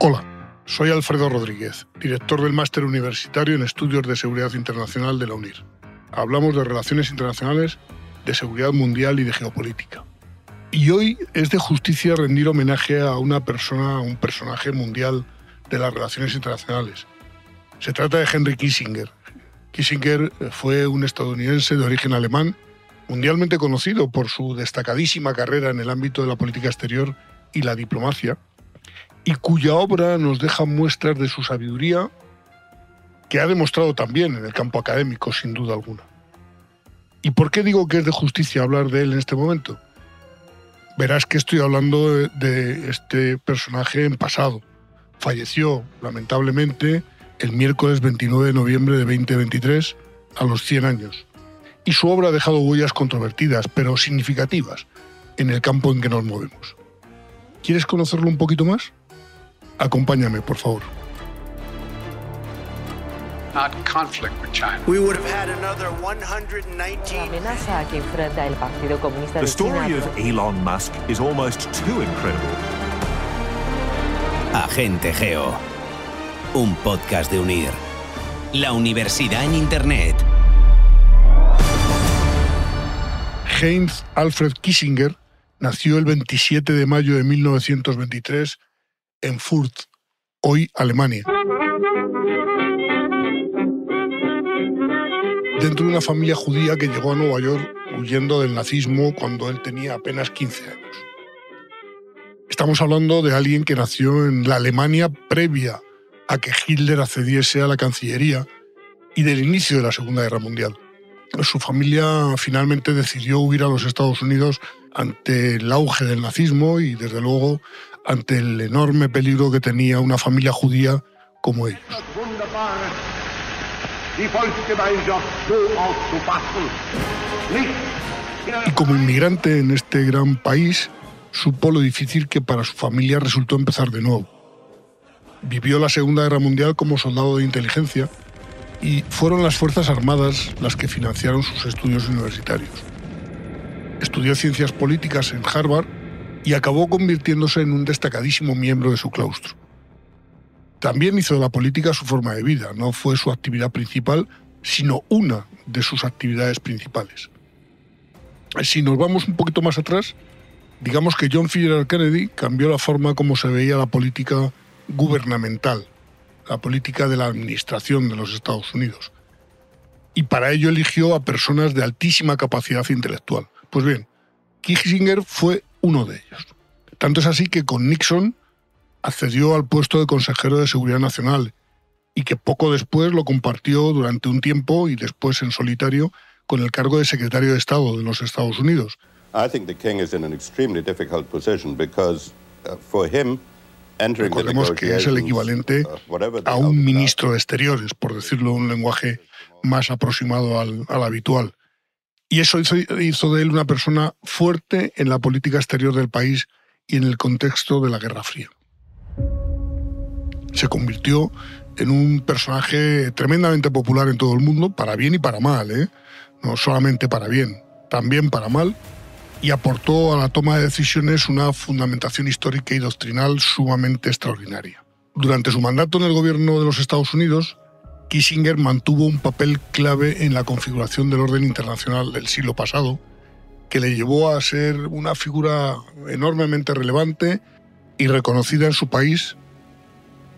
Hola, soy Alfredo Rodríguez, director del Máster Universitario en Estudios de Seguridad Internacional de la UNIR. Hablamos de relaciones internacionales, de seguridad mundial y de geopolítica. Y hoy es de justicia rendir homenaje a una persona, a un personaje mundial de las relaciones internacionales. Se trata de Henry Kissinger. Kissinger fue un estadounidense de origen alemán, mundialmente conocido por su destacadísima carrera en el ámbito de la política exterior y la diplomacia, y cuya obra nos deja muestras de su sabiduría que ha demostrado también en el campo académico, sin duda alguna. ¿Y por qué digo que es de justicia hablar de él en este momento? Verás que estoy hablando de este personaje en pasado. Falleció, lamentablemente, el miércoles 29 de noviembre de 2023, a los 100 años. Y su obra ha dejado huellas controvertidas, pero significativas, en el campo en que nos movemos. ¿Quieres conocerlo un poquito más? Acompáñame, por favor. not conflict with China. We would have had another 119. La amenaza que enfrenta el Partido Comunista The de China. story of Elon Musk is almost too incredible. Agente Geo. Un podcast de Unir. La universidad en Internet. Heinz Alfred Kissinger nació el 27 de mayo de 1923 en Fürth, hoy Alemania. Dentro de una familia judía que llegó a Nueva York huyendo del nazismo cuando él tenía apenas 15 años. Estamos hablando de alguien que nació en la Alemania previa a que Hitler accediese a la Cancillería y del inicio de la Segunda Guerra Mundial. Su familia finalmente decidió huir a los Estados Unidos ante el auge del nazismo y, desde luego, ante el enorme peligro que tenía una familia judía como ellos. Y como inmigrante en este gran país, supo lo difícil que para su familia resultó empezar de nuevo. Vivió la Segunda Guerra Mundial como soldado de inteligencia y fueron las Fuerzas Armadas las que financiaron sus estudios universitarios. Estudió ciencias políticas en Harvard y acabó convirtiéndose en un destacadísimo miembro de su claustro. También hizo de la política su forma de vida, no fue su actividad principal, sino una de sus actividades principales. Si nos vamos un poquito más atrás, digamos que John F. Kennedy cambió la forma como se veía la política gubernamental, la política de la administración de los Estados Unidos. Y para ello eligió a personas de altísima capacidad intelectual. Pues bien, Kissinger fue uno de ellos. Tanto es así que con Nixon accedió al puesto de consejero de Seguridad Nacional y que poco después lo compartió durante un tiempo y después en solitario con el cargo de secretario de Estado de los Estados Unidos. I think the king is in an extremely difficult position because for him entering the Recordemos que es el equivalente uh, a un ministro de Exteriores, por decirlo en un lenguaje más aproximado al, al habitual. Y eso hizo, de él una persona fuerte en la política exterior del país y en el contexto de la Guerra Fría. Se convirtió en un personaje tremendamente popular en todo el mundo, para bien y para mal, ¿eh? no solamente para bien, también para mal, y aportó a la toma de decisiones una fundamentación histórica y doctrinal sumamente extraordinaria. Durante su mandato en el gobierno de los Estados Unidos, Kissinger mantuvo un papel clave en la configuración del orden internacional del siglo pasado, que le llevó a ser una figura enormemente relevante y reconocida en su país,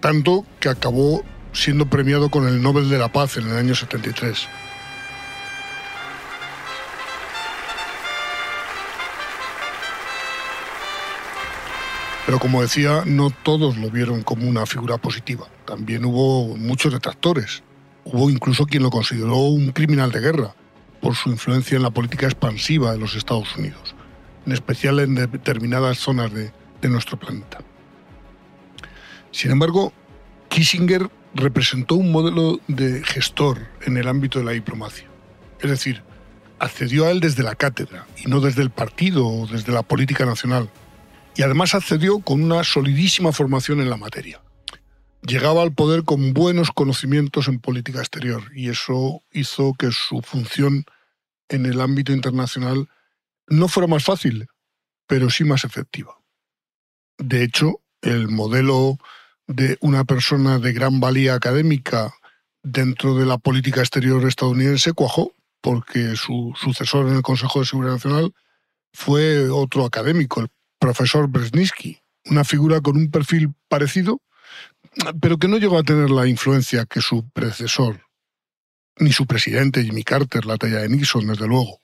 tanto que acabó siendo premiado con el Nobel de la Paz en el año 73. Pero como decía, no todos lo vieron como una figura positiva. También hubo muchos detractores. Hubo incluso quien lo consideró un criminal de guerra por su influencia en la política expansiva de los Estados Unidos, en especial en determinadas zonas de, de nuestro planeta. Sin embargo, Kissinger representó un modelo de gestor en el ámbito de la diplomacia. Es decir, accedió a él desde la cátedra y no desde el partido o desde la política nacional. Y además accedió con una solidísima formación en la materia. Llegaba al poder con buenos conocimientos en política exterior y eso hizo que su función en el ámbito internacional no fuera más fácil, pero sí más efectiva. De hecho, el modelo de una persona de gran valía académica dentro de la política exterior estadounidense cuajó, porque su sucesor en el Consejo de Seguridad Nacional fue otro académico, el profesor Brzezinski, una figura con un perfil parecido, pero que no llegó a tener la influencia que su predecesor, ni su presidente Jimmy Carter, la talla de Nixon, desde luego.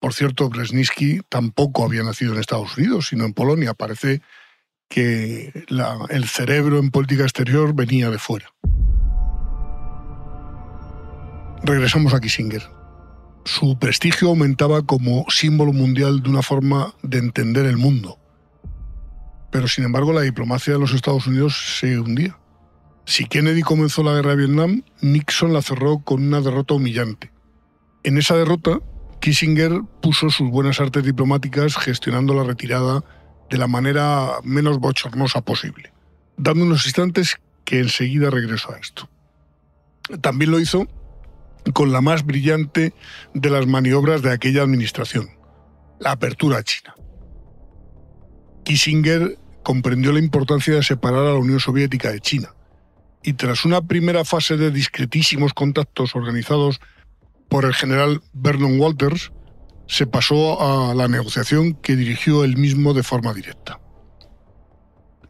Por cierto, Brzezinski tampoco había nacido en Estados Unidos, sino en Polonia. Parece que el cerebro en política exterior venía de fuera. Regresamos a Kissinger. Su prestigio aumentaba como símbolo mundial de una forma de entender el mundo. Pero sin embargo la diplomacia de los Estados Unidos se hundía. Si Kennedy comenzó la guerra de Vietnam, Nixon la cerró con una derrota humillante. En esa derrota, Kissinger puso sus buenas artes diplomáticas gestionando la retirada de la manera menos bochornosa posible, dando unos instantes que enseguida regresó a esto. También lo hizo con la más brillante de las maniobras de aquella administración, la apertura a China. Kissinger comprendió la importancia de separar a la Unión Soviética de China, y tras una primera fase de discretísimos contactos organizados por el general Vernon Walters, se pasó a la negociación que dirigió él mismo de forma directa.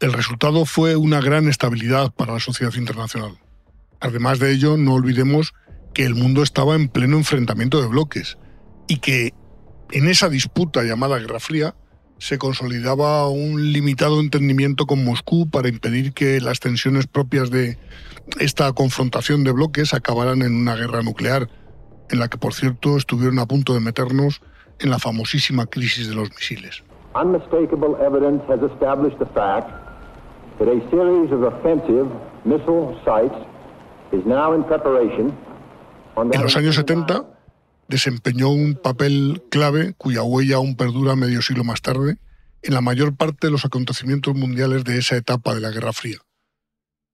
El resultado fue una gran estabilidad para la sociedad internacional. Además de ello, no olvidemos que el mundo estaba en pleno enfrentamiento de bloques y que en esa disputa llamada Guerra Fría se consolidaba un limitado entendimiento con Moscú para impedir que las tensiones propias de esta confrontación de bloques acabaran en una guerra nuclear en la que, por cierto, estuvieron a punto de meternos en la famosísima crisis de los misiles. Unmistakable evidence has established the fact that a series of offensive missile sites is now in preparation en los años 70 desempeñó un papel clave cuya huella aún perdura medio siglo más tarde en la mayor parte de los acontecimientos mundiales de esa etapa de la Guerra Fría.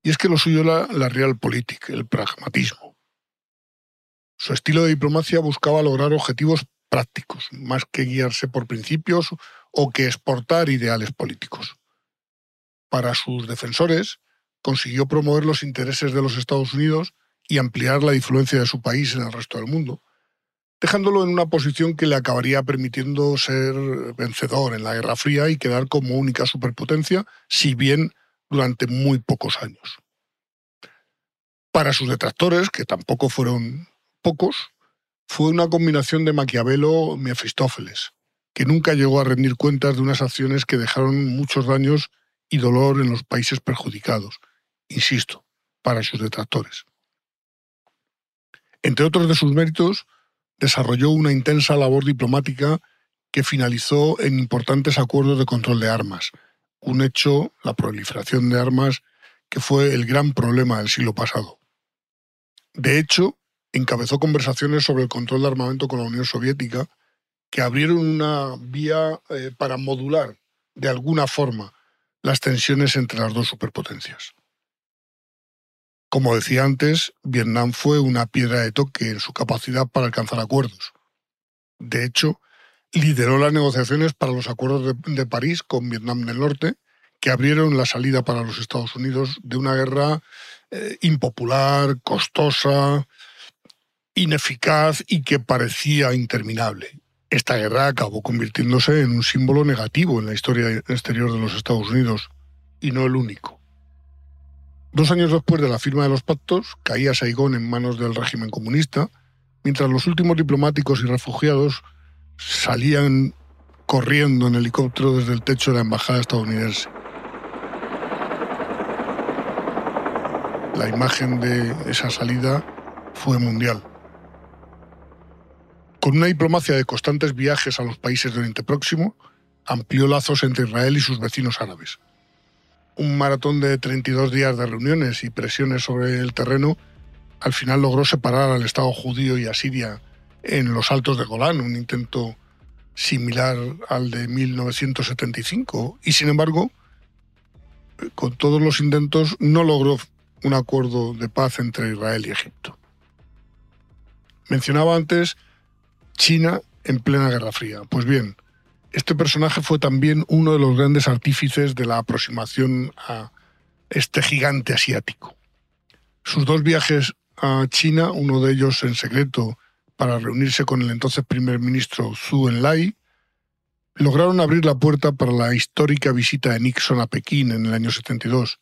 Y es que lo suyo era la realpolitik, el pragmatismo. Su estilo de diplomacia buscaba lograr objetivos prácticos, más que guiarse por principios o que exportar ideales políticos. Para sus defensores, consiguió promover los intereses de los Estados Unidos y ampliar la influencia de su país en el resto del mundo, dejándolo en una posición que le acabaría permitiendo ser vencedor en la Guerra Fría y quedar como única superpotencia, si bien durante muy pocos años. Para sus detractores, que tampoco fueron pocos, fue una combinación de Maquiavelo y Mefistófeles, que nunca llegó a rendir cuentas de unas acciones que dejaron muchos daños y dolor en los países perjudicados, insisto, para sus detractores. Entre otros de sus méritos, desarrolló una intensa labor diplomática que finalizó en importantes acuerdos de control de armas, un hecho, la proliferación de armas, que fue el gran problema del siglo pasado. De hecho, encabezó conversaciones sobre el control de armamento con la Unión Soviética que abrieron una vía eh, para modular de alguna forma las tensiones entre las dos superpotencias. Como decía antes, Vietnam fue una piedra de toque en su capacidad para alcanzar acuerdos. De hecho, lideró las negociaciones para los acuerdos de, París con Vietnam del Norte, que abrieron la salida para los Estados Unidos de una guerra eh, impopular, costosa, ineficaz y que parecía interminable. Esta guerra acabó convirtiéndose en un símbolo negativo en la historia exterior de los Estados Unidos, y no el único. Dos años después de la firma de los pactos, caía Saigón en manos del régimen comunista, mientras los últimos diplomáticos y refugiados salían corriendo en helicóptero desde el techo de la embajada estadounidense. La imagen de esa salida fue mundial. Con una diplomacia de constantes viajes a los países del Oriente Próximo, amplió lazos entre Israel y sus vecinos árabes un maratón de 32 días de reuniones y presiones sobre el terreno, al final logró separar al Estado judío y a Siria en los Altos de Golán, un intento similar al de 1975. Y sin embargo, con todos los intentos, no logró un acuerdo de paz entre Israel y Egipto. Mencionaba antes China en plena Guerra Fría. Pues bien, este personaje fue también uno de los grandes artífices de la aproximación a este gigante asiático. Sus dos viajes a China, uno de ellos en secreto para reunirse con el entonces primer ministro Zhou Enlai, lograron abrir la puerta para la histórica visita de Nixon a Pekín en el año 72,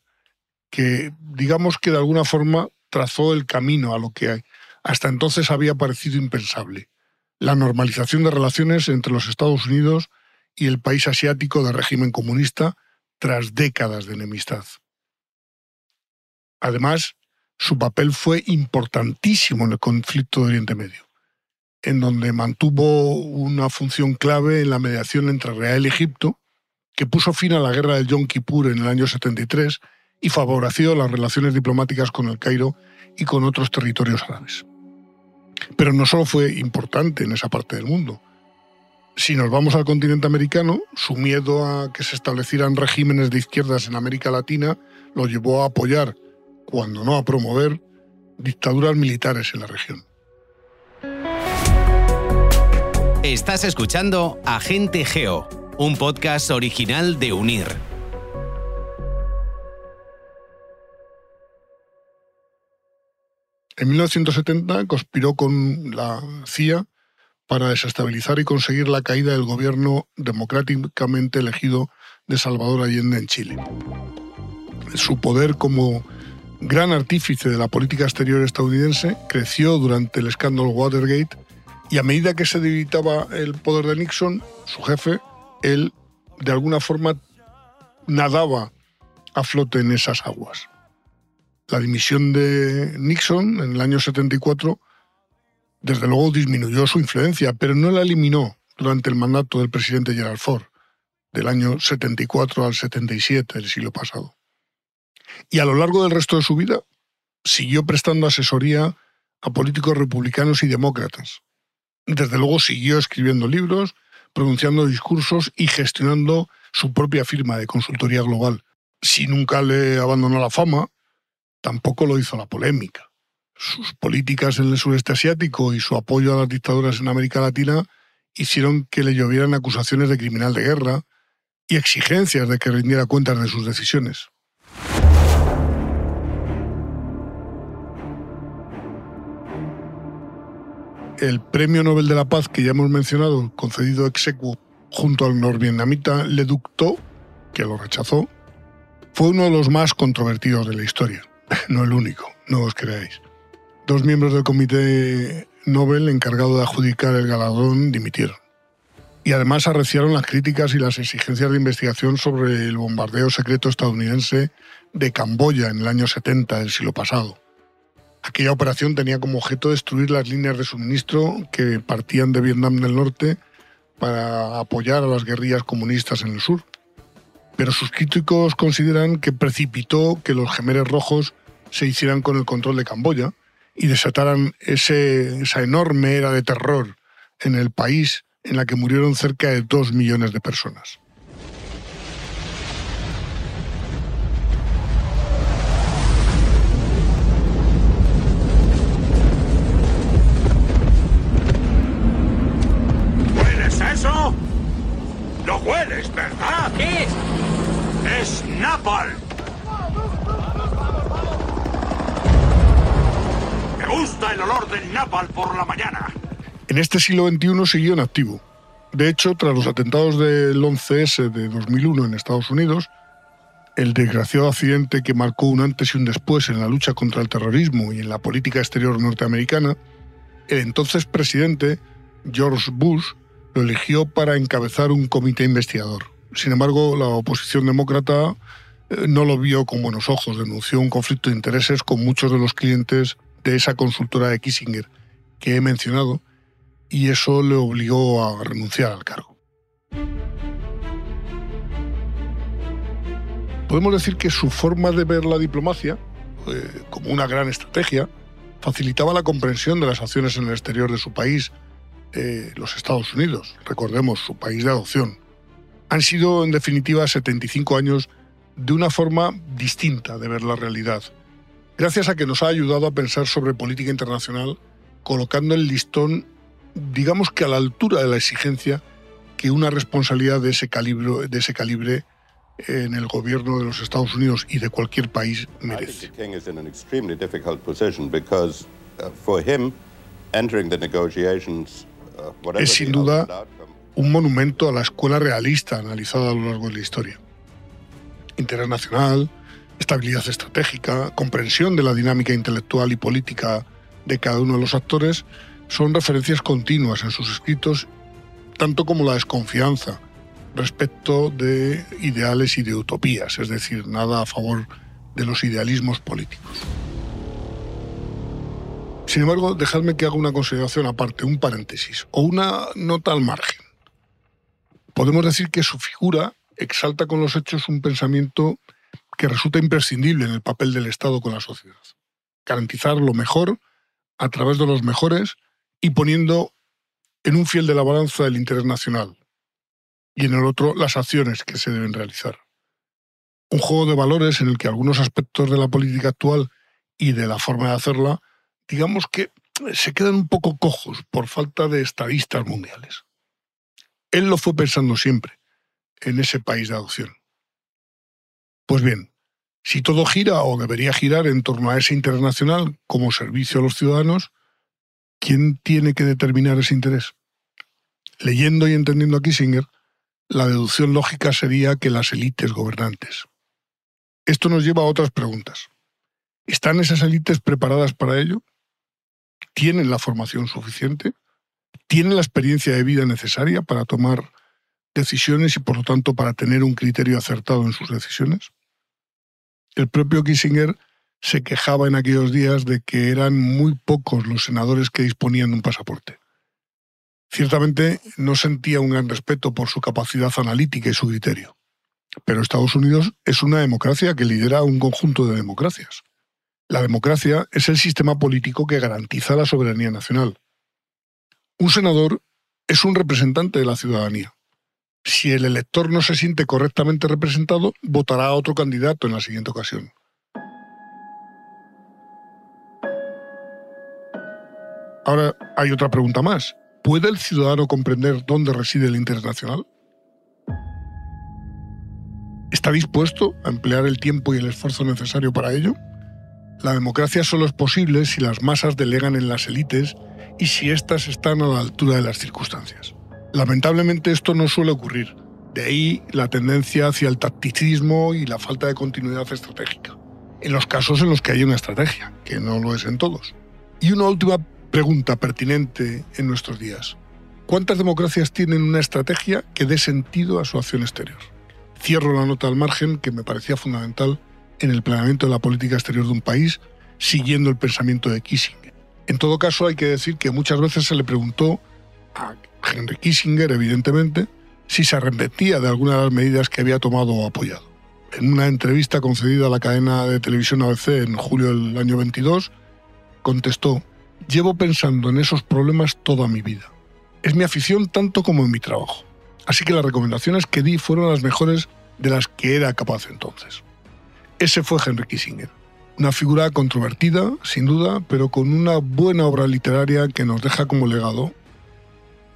que digamos que de alguna forma trazó el camino a lo que hasta entonces había parecido impensable, la normalización de relaciones entre los Estados Unidos y el país asiático de régimen comunista tras décadas de enemistad. Además, su papel fue importantísimo en el conflicto de Oriente Medio, en donde mantuvo una función clave en la mediación entre Israel y Egipto, que puso fin a la guerra del Yom Kippur en el año 73 y favoreció las relaciones diplomáticas con el Cairo y con otros territorios árabes. Pero no solo fue importante en esa parte del mundo. Si nos vamos al continente americano, su miedo a que se establecieran regímenes de izquierdas en América Latina lo llevó a apoyar, cuando no a promover, dictaduras militares en la región. Estás escuchando Agente Geo, un podcast original de Unir. En 1970 conspiró con la CIA para desestabilizar y conseguir la caída del gobierno democráticamente elegido de Salvador Allende en Chile. Su poder como gran artífice de la política exterior estadounidense creció durante el escándalo Watergate y a medida que se debilitaba el poder de Nixon, su jefe, él de alguna forma nadaba a flote en esas aguas. La dimisión de Nixon en el año 74 desde luego disminuyó su influencia, pero no la eliminó durante el mandato del presidente Gerald Ford, del año 74 al 77 del siglo pasado. Y a lo largo del resto de su vida siguió prestando asesoría a políticos republicanos y demócratas. Desde luego siguió escribiendo libros, pronunciando discursos y gestionando su propia firma de consultoría global. Si nunca le abandonó la fama, tampoco lo hizo la polémica. Sus políticas en el sureste asiático y su apoyo a las dictaduras en América Latina hicieron que le llovieran acusaciones de criminal de guerra y exigencias de que rindiera cuentas de sus decisiones. El Premio Nobel de la Paz que ya hemos mencionado, concedido ex equo junto al norvietnamita Le Duc que lo rechazó, fue uno de los más controvertidos de la historia. no el único, no os creáis. Dos miembros del comité Nobel encargado de adjudicar el galardón dimitieron. Y además arreciaron las críticas y las exigencias de investigación sobre el bombardeo secreto estadounidense de Camboya en el año 70 del siglo pasado. Aquella operación tenía como objeto destruir las líneas de suministro que partían de Vietnam del Norte para apoyar a las guerrillas comunistas en el sur. Pero sus críticos consideran que precipitó que los gemeres rojos se hicieran con el control de Camboya y desataran ese, esa enorme era de terror en el país en la que murieron cerca de dos millones de personas. Este siglo XXI siguió en activo. De hecho, tras los atentados del 11S de 2001 en Estados Unidos, el desgraciado accidente que marcó un antes y un después en la lucha contra el terrorismo y en la política exterior norteamericana, el entonces presidente George Bush lo eligió para encabezar un comité investigador. Sin embargo, la oposición demócrata eh, no lo vio con buenos ojos, denunció un conflicto de intereses con muchos de los clientes de esa consultora de Kissinger que he mencionado, y eso le obligó a renunciar al cargo. Podemos decir que su forma de ver la diplomacia, eh, como una gran estrategia, facilitaba la comprensión de las acciones en el exterior de su país, eh, los Estados Unidos, recordemos, su país de adopción. Han sido, en definitiva, 75 años de una forma distinta de ver la realidad, gracias a que nos ha ayudado a pensar sobre política internacional, colocando el listón, digamos que a la altura de la exigencia que una responsabilidad de ese calibre, de ese calibre en el gobierno de los Estados Unidos y de cualquier país merece. uh, uh, Es sin duda un monumento a la escuela realista analizada a lo largo de la historia. Interés nacional, estabilidad estratégica, comprensión de la dinámica intelectual y política de cada uno de los actores son referencias continuas en sus escritos, tanto como la desconfianza respecto de ideales y de utopías, es decir, nada a favor de los idealismos políticos. Sin embargo, dejadme que haga una consideración aparte, un paréntesis, o una nota al margen. Podemos decir que su figura exalta con los hechos un pensamiento que resulta imprescindible en el papel del Estado con la sociedad. Garantizar lo mejor a través de los mejores y poniendo en un fiel de la balanza el interés nacional y en el otro las acciones que se deben realizar. Un juego de valores en el que algunos aspectos de la política actual y de la forma de hacerla, digamos que se quedan un poco cojos por falta de estadistas mundiales. Él lo fue pensando siempre en ese país de adopción. Pues bien, si todo gira o debería girar en torno a ese interés nacional como servicio a los ciudadanos, ¿quién tiene que determinar ese interés? Leyendo y entendiendo a Kissinger, la deducción lógica sería que las élites gobernantes. Esto nos lleva a otras preguntas. ¿Están esas élites preparadas para ello? ¿Tienen la formación suficiente? ¿Tienen la experiencia de vida necesaria para tomar decisiones y por lo tanto para tener un criterio acertado en sus decisiones? El propio Kissinger se quejaba en aquellos días de que eran muy pocos los senadores que disponían de un pasaporte. Ciertamente no sentía un gran respeto por su capacidad analítica y su criterio. Pero Estados Unidos es una democracia que lidera un conjunto de democracias. La democracia es el sistema político que garantiza la soberanía nacional. Un senador es un representante de la ciudadanía. Si el elector no se siente correctamente representado, votará a otro candidato en la siguiente ocasión. Ahora hay otra pregunta más. ¿Puede el ciudadano comprender dónde reside el interés nacional? ¿Está dispuesto a emplear el tiempo y el esfuerzo necesario para ello? La democracia solo es posible si las masas delegan en las élites y si éstas están a la altura de las circunstancias. Lamentablemente esto no suele ocurrir. De ahí la tendencia hacia el tacticismo y la falta de continuidad estratégica. En los casos en los que hay una estrategia, que no lo es en todos. Y una última pregunta pertinente en nuestros días. ¿Cuántas democracias tienen una estrategia que dé sentido a su acción exterior? Cierro la nota al margen que me parecía fundamental en el planeamiento de la política exterior de un país, siguiendo el pensamiento de Kissinger. En todo caso, hay que decir que muchas veces se le preguntó a Henry Kissinger, evidentemente, si se arrepentía de alguna de las medidas que había tomado o apoyado. En una entrevista concedida a la cadena de televisión ABC en julio del año 22, contestó, llevo pensando en esos problemas toda mi vida. Es mi afición tanto como en mi trabajo. Así que las recomendaciones que di fueron las mejores de las que era capaz entonces. Ese fue Henry Kissinger. Una figura controvertida, sin duda, pero con una buena obra literaria que nos deja como legado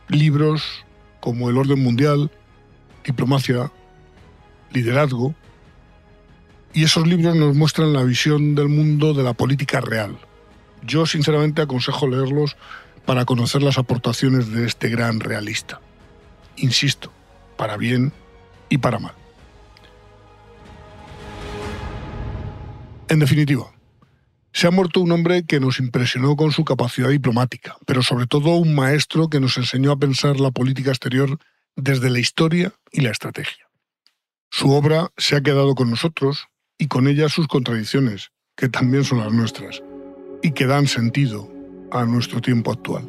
libros como El Orden Mundial, Diplomacia, Liderazgo. Y esos libros nos muestran la visión del mundo de la política real. Yo sinceramente aconsejo leerlos para conocer las aportaciones de este gran realista. Insisto, para bien y para mal. En definitiva, se ha muerto un hombre que nos impresionó con su capacidad diplomática, pero sobre todo un maestro que nos enseñó a pensar la política exterior desde la historia y la estrategia. Su obra se ha quedado con nosotros y con ella sus contradicciones, que también son las nuestras, y que dan sentido a nuestro tiempo actual.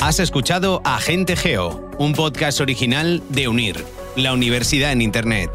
Has escuchado Agente Geo, un podcast original de Unir, la universidad en Internet.